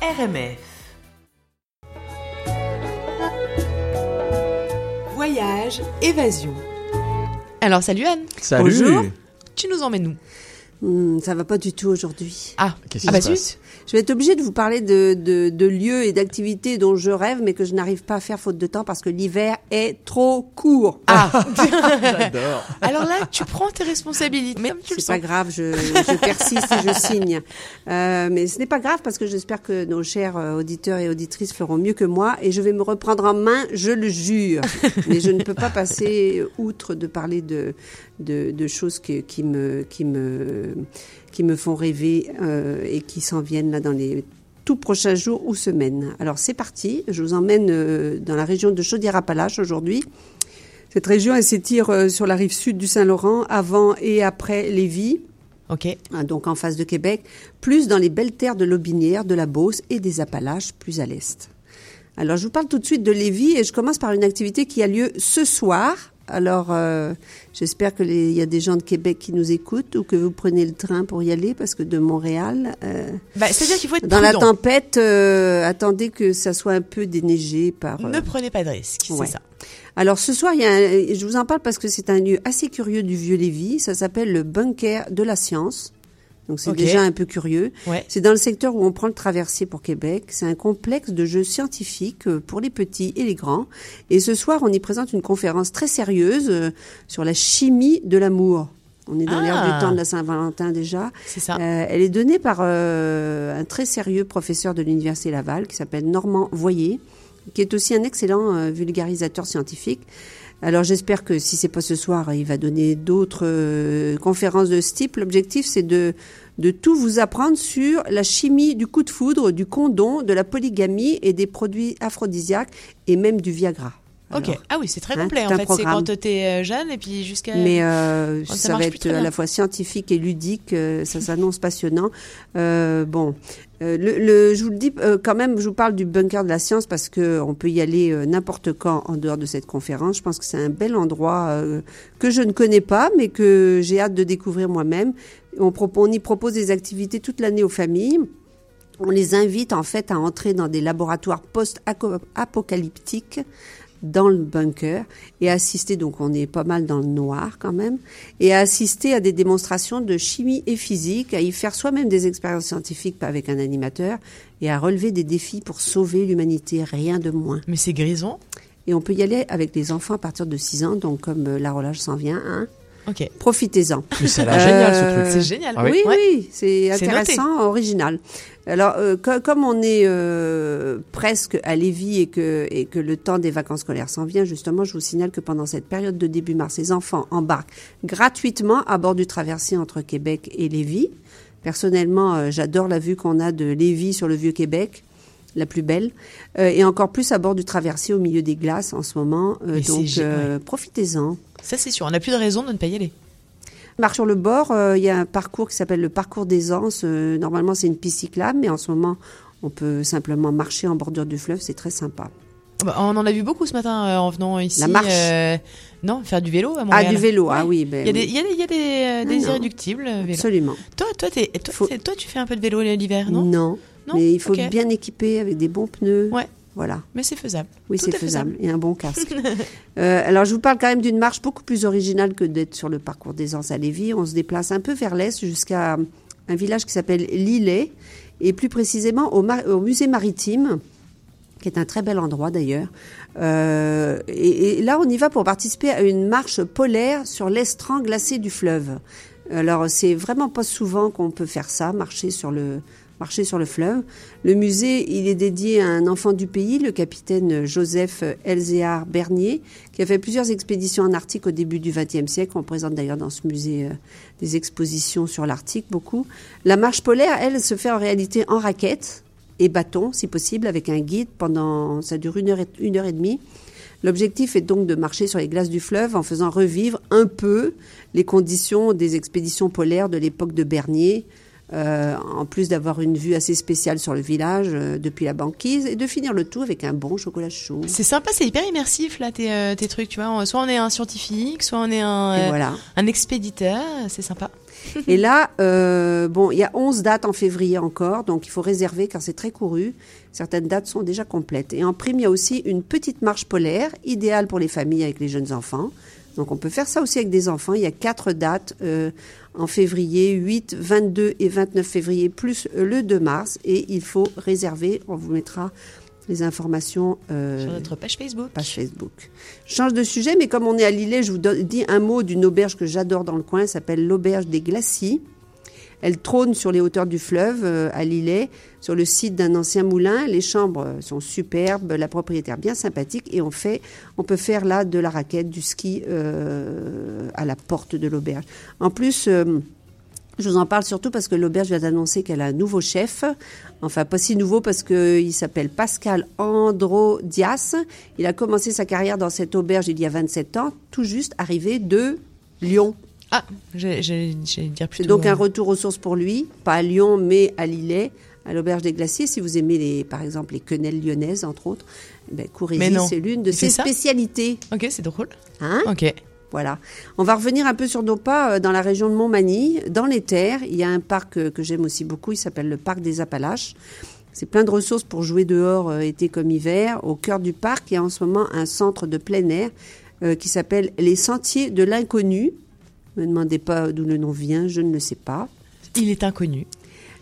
RMF. Voyage, évasion. Alors salut Anne, Salut Bonjour. tu nous emmènes où? Hmm, ça va pas du tout aujourd'hui. Ah, Qu'est-ce ah qui bah se passe? Zut Je vais être obligée de vous parler de, de, de lieux et d'activités dont je rêve, mais que je n'arrive pas à faire faute de temps parce que l'hiver est trop court. Ah J'adore Alors là, tu prends tes responsabilités, même tu le C'est sens. pas grave, je, je persiste et je signe. Euh, mais ce n'est pas grave parce que j'espère que nos chers euh, auditeurs et auditrices feront mieux que moi et je vais me reprendre en main, je le jure. mais je ne peux pas passer outre de parler de, de, de choses que- qui me, qui me, qui me font rêver euh, et qui s'en viennent là dans les tout prochains jours ou semaines. Alors c'est parti, je vous emmène euh, dans la région de Chaudière-Appalaches aujourd'hui. Cette région, elle s'étire euh, sur la rive sud du Saint-Laurent, avant et après Lévis, Ok. hein, donc en face de Québec, plus dans les belles terres de l'Aubinière, de la Beauce et des Appalaches, plus à l'est. Alors, je vous parle tout de suite de Lévis et je commence par une activité qui a lieu ce soir. Alors, euh, j'espère que les- il y a des gens de Québec qui nous écoutent ou que vous prenez le train pour y aller parce que de Montréal, euh, Bah, c'est-à-dire qu'il faut être dans la tempête, euh, attendez que ça soit un peu déneigé par. euh, Ne prenez pas de risques, Ouais. c'est ça. alors ce soir, il y a un- je vous en parle parce que c'est un lieu assez curieux du Vieux-Lévis. Ça s'appelle le bunker de la science. Donc c'est déjà un peu curieux. Ouais. C'est dans le secteur où on prend le traversier pour Québec. C'est un complexe de jeux scientifiques euh, pour les petits et les grands. Et ce soir, on y présente une conférence très sérieuse euh, sur la chimie de l'amour. On est dans Ah. l'ère du temps de la Saint-Valentin déjà. C'est ça. Euh, elle est donnée par euh, un très sérieux professeur de l'Université Laval qui s'appelle Normand Voyer, qui est aussi un excellent euh, vulgarisateur scientifique. Alors j'espère que si c'est pas ce soir, il va donner d'autres euh, conférences de ce type. L'objectif c'est de de tout vous apprendre sur la chimie du coup de foudre, du condom, de la polygamie et des produits aphrodisiaques et même du Viagra. Ok. Ah oui, c'est très hein, complet en fait. C'est quand t'es euh, jeune et puis jusqu'à. Mais euh, ça ça, va être à la fois scientifique et ludique. euh, ça s'annonce passionnant. Euh, bon, euh, le, le- je vous le dis euh, quand même. Je vous parle du bunker de la science parce que on peut y aller euh, n'importe quand en dehors de cette conférence. Je pense que c'est un bel endroit euh, que je ne connais pas, mais que j'ai hâte de découvrir moi-même. On, on y propose des activités toute l'année aux familles. On les invite en fait à entrer dans des laboratoires post-apocalyptiques dans le bunker et assister, donc on est pas mal dans le noir quand même, et à assister à des démonstrations de chimie et physique, à y faire soi-même des expériences scientifiques avec un animateur et à relever des défis pour sauver l'humanité, rien de moins. Mais c'est grisant. Et on peut y aller avec les enfants à partir de 6 ans, donc comme euh, la relâche s'en vient, hein, Ok. profitez-en. Mais ça a l'air génial ce Euh, truc. C'est génial. Ah oui. Oui, Ouais. oui, c'est C'est intéressant, original. Alors, euh, co- comme on est euh, presque à Lévis et que, et que le temps des vacances scolaires s'en vient, justement, je vous signale que pendant cette période de début mars, les enfants embarquent gratuitement à bord du traversier entre Québec et Lévis. Personnellement, euh, j'adore la vue qu'on a de Lévis sur le Vieux-Québec, la plus belle, Euh, et encore plus à bord du traversier au milieu des glaces en ce moment. Euh, donc, euh, profitez-en. Ça c'est sûr. On n'a plus de raison de ne pas y aller. Marche sur le bord, il y a un parcours qui s'appelle le parcours des Anses. Normalement, c'est une piste cyclable, mais en ce moment, on peut simplement marcher en bordure du fleuve. C'est très sympa. Bah, on en a vu beaucoup ce matin en venant ici. La marche. non, faire du vélo à Ah, Montréal. du vélo, ah oui. Ben, Il y a des, oui. il y a des, il y a des, des Ah, irréductibles vélo. Absolument. Toi, toi, Faut- toi, tu fais un peu de vélo l'hiver, non? Non, Non mais il faut bien équiper avec des bons pneus. Ouais. Voilà. Mais c'est faisable. Oui, c'est est faisable. Et un bon casque. Euh, alors, je vous parle quand même d'une marche beaucoup plus originale que d'être sur le parcours des Anses à Lévis. On se déplace un peu vers l'est jusqu'à un village qui s'appelle Lillet, et plus précisément au musée maritime, qui est un très bel endroit d'ailleurs. Euh, et, et là, on y va pour participer à une marche polaire sur l'estran glacé du fleuve. Alors, c'est vraiment pas souvent qu'on peut faire ça, marcher sur le marcher sur le fleuve. Le musée, il est dédié à un enfant du pays, le capitaine Joseph Elzéar Bernier, qui a fait plusieurs expéditions en Arctique au début du XXe siècle. On présente d'ailleurs dans ce musée euh, des expositions sur l'Arctique, beaucoup. La marche polaire, elle, se fait en réalité en raquette et bâton, si possible, avec un guide pendant, ça dure une heure et, une heure et demie. L'objectif est donc de marcher sur les glaces du fleuve en faisant revivre un peu les conditions des expéditions polaires de l'époque de Bernier, euh, en plus d'avoir une vue assez spéciale sur le village euh, depuis la banquise, et de finir le tout avec un bon chocolat chaud. C'est sympa, c'est hyper immersif là tes, euh, tes trucs, tu vois. Soit on est un scientifique, soit on est un, voilà. un expéditeur, c'est sympa. Et là, bon, il y a 11 dates en février encore, donc il faut réserver car c'est très couru. Certaines dates sont déjà complètes. Et en prime, il y a aussi une petite marche polaire, idéale pour les familles avec les jeunes enfants. Donc on peut faire ça aussi avec des enfants. Il y a quatre dates euh, en février, 8, 22 et 29 février, plus euh, le 2 mars. Et il faut réserver. On vous mettra les informations euh, Sur notre page Facebook. page Facebook. Je change de sujet, mais comme on est à Lillet, je vous dis un mot d'une auberge que j'adore dans le coin. Elle s'appelle l'auberge des Glacis. Elle trône sur les hauteurs du fleuve euh, à Lillet, sur le site d'un ancien moulin. Les chambres sont superbes, la propriétaire bien sympathique et on fait, on peut faire là de la raquette, du ski euh, à la porte de l'auberge. En plus. euh, je vous en parle surtout parce que l'auberge vient d'annoncer qu'elle a un nouveau chef. Enfin, pas si nouveau parce qu'il s'appelle Pascal Androdias. Il a commencé sa carrière dans cette auberge il y a 27 ans, tout juste arrivé de Lyon. Ah, j'allais dire plutôt. donc un retour aux sources pour lui, pas à Lyon, mais à Lillet, à l'auberge des Glaciers. Si vous aimez, les, par exemple, les quenelles lyonnaises, entre autres, ben, c'est l'une de ses spécialités. Ok, c'est drôle. Hein Ok. Voilà. On va revenir un peu sur nos pas euh, dans la région de Montmagny, dans les terres. Il y a un parc euh, que j'aime aussi beaucoup, il s'appelle le parc des Appalaches. C'est plein de ressources pour jouer dehors, euh, été comme hiver. Au cœur du parc, il y a en ce moment un centre de plein air qui s'appelle les Sentiers de l'Inconnu. Ne me demandez pas d'où le nom vient, je ne le sais pas. Il est inconnu.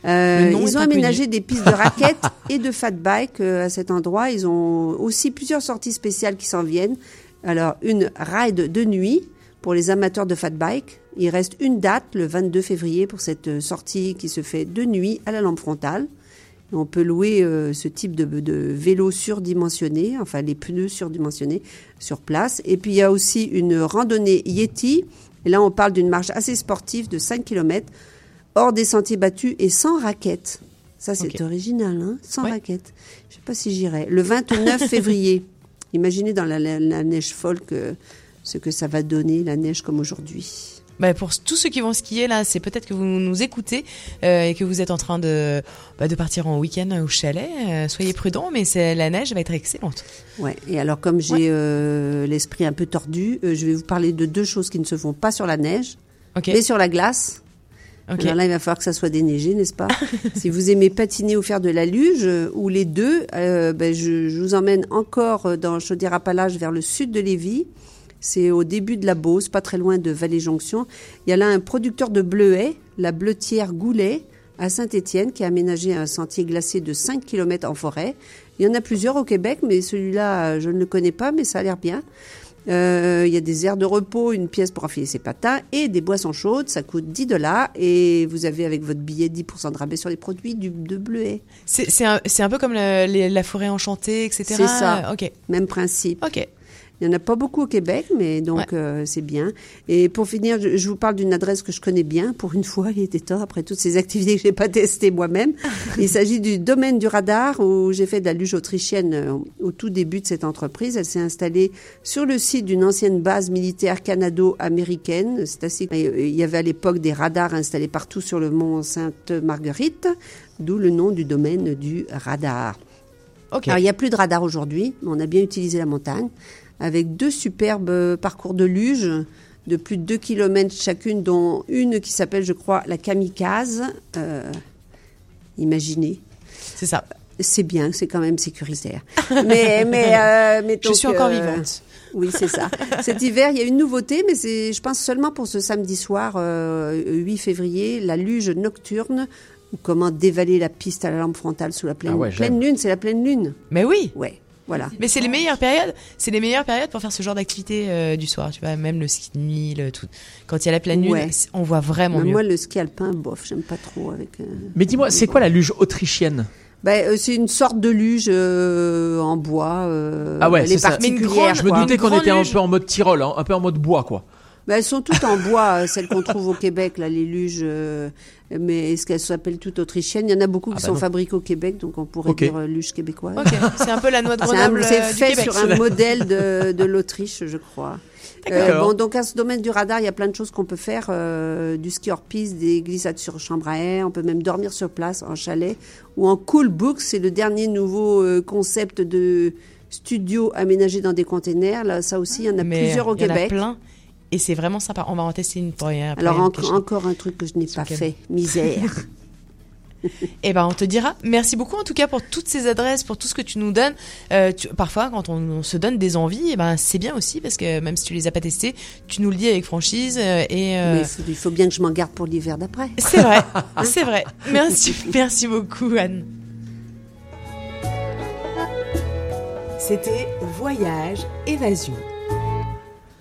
Euh, ils ont inconnu. aménagé des pistes de raquettes et de fat bike euh, à cet endroit. Ils ont aussi plusieurs sorties spéciales qui s'en viennent. Alors, une ride de nuit pour les amateurs de fat bike. Il reste une date, le 22 février, pour cette euh, sortie qui se fait de nuit à la lampe frontale. On peut louer euh, ce type de, de vélo surdimensionné, enfin les pneus surdimensionnés sur place. Et puis il y a aussi une randonnée Yeti. Et là, on parle d'une marche assez sportive de 5 km hors des sentiers battus et sans raquettes. Ça, c'est original, hein Sans Ouais. raquettes. Je sais pas si j'irai. Le 29 février. Imaginez dans la, la- la neige folle que, ce que ça va donner, la neige comme aujourd'hui. Bah, pour tous ceux qui vont skier là, c'est peut-être que vous nous écoutez euh, et que vous êtes en train de, bah, de partir en week-end au chalet. Euh, soyez prudents, mais c'est la neige va être excellente. Ouais. Et alors, comme j'ai euh, l'esprit un peu tordu, euh, je vais vous parler de deux choses qui ne se font pas sur la neige, Ok. mais sur la glace. Ok. Alors là, il va falloir que ça soit déneigé, n'est-ce pas Si vous aimez patiner ou faire de la luge, euh, ou les deux, euh, ben, je, je vous emmène encore euh, dans Chaudière-Appalaches vers le sud de Lévis. C'est au début de la Beauce, pas très loin de Vallée-Jonction. Il y a là un producteur de bleuets, la bleutière Goulet, à Saint-Étienne, qui a aménagé un sentier glacé de 5 km en forêt. Il y en a plusieurs au Québec, mais celui-là, je ne le connais pas, mais ça a l'air bien. Euh, il y a des aires de repos, une pièce pour enfiler ses patins et des boissons chaudes. Ça coûte 10 dollars et vous avez avec votre billet 10% de rabais sur les produits du, de bleuet. C'est un, peu comme les- la forêt enchantée, etc. C'est ça. Ok. Même principe. Ok. Il n'y en a pas beaucoup au Québec, mais donc Ouais. euh, c'est bien. Et pour finir, je, je vous parle d'une adresse que je connais bien. Pour une fois, il était temps après toutes ces activités que j'ai pas testées moi-même. il s'agit du domaine du radar où j'ai fait de la luge autrichienne euh, au tout début de cette entreprise. Elle s'est installée sur le site d'une ancienne base militaire canado-américaine. C'est assez. Il y avait à l'époque des radars installés partout sur le mont Sainte-Marguerite, d'où le nom du domaine du radar. Alors, il n'y a plus de radar aujourd'hui, mais on a bien utilisé la montagne, avec deux superbes euh, parcours de luge de plus de 2 km chacune, dont une qui s'appelle, je crois, la Kamikaze. Euh, imaginez. C'est ça. C'est bien, c'est quand même sécuritaire. mais, mais, euh, mais Je suis encore euh, vivante. Oui, c'est ça. Cet hiver, il y a une nouveauté, mais c'est, je pense, seulement pour ce samedi soir, euh, 8 février, la luge nocturne, ou comment dévaler la piste à la lampe frontale sous la pleine, Ah ouais, pleine lune. C'est la pleine lune. Mais oui. Ouais, voilà. Mais c'est les meilleures périodes. C'est les meilleures périodes pour faire ce genre d'activité euh, du soir. Tu vois, même le ski de nuit, le tout. Quand il y a la pleine lune, Ouais. on voit vraiment Mais mieux. moi, le ski alpin, bof, j'aime pas trop. Avec, euh, Mais dis-moi, c'est quoi la luge autrichienne ben, euh, c'est une sorte de luge euh, en bois. euh, Ah ouais, c'est est ça. Mais une grande- Je me doutais qu'on était un peu en mode Tyrol, hein, un peu en mode bois, quoi. Ben, elles sont toutes en bois, euh, celles qu'on trouve au Québec, là, les luges. euh, mais est-ce qu'elles s'appellent toutes autrichiennes? Il y en a beaucoup qui Ah bah sont non. fabriquées au Québec, donc on pourrait dire euh, luge québécoise. Ok. C'est un peu la noix de C'est un- Grenoble c'est euh, fait Québec. sur un modèle de, de l'Autriche, je crois. Euh, D'accord. bon, donc à ce domaine du radar, il y a plein de choses qu'on peut faire. euh, du ski hors piste, des glissades sur chambre à air. On peut même dormir sur place en chalet ou en cool book. C'est le dernier nouveau euh, concept de studio aménagé dans des containers. Là, ça aussi, il y en a Mais plusieurs au il y en a Québec. plein. Et c'est vraiment sympa. On va en tester une pour rien. Alors en- encore un truc que je n'ai pas fait, misère. Eh ben, on te dira. Merci beaucoup en tout cas pour toutes ces adresses, pour tout ce que tu nous donnes. Euh, tu- parfois, quand on, on se donne des envies, eh ben, c'est bien aussi parce que même si tu les as pas testées, tu nous le dis avec franchise euh, et. euh, Mais il faut, il faut bien que je m'en garde pour l'hiver d'après. C'est vrai, c'est vrai. Merci, merci beaucoup Anne. C'était Voyage Évasion.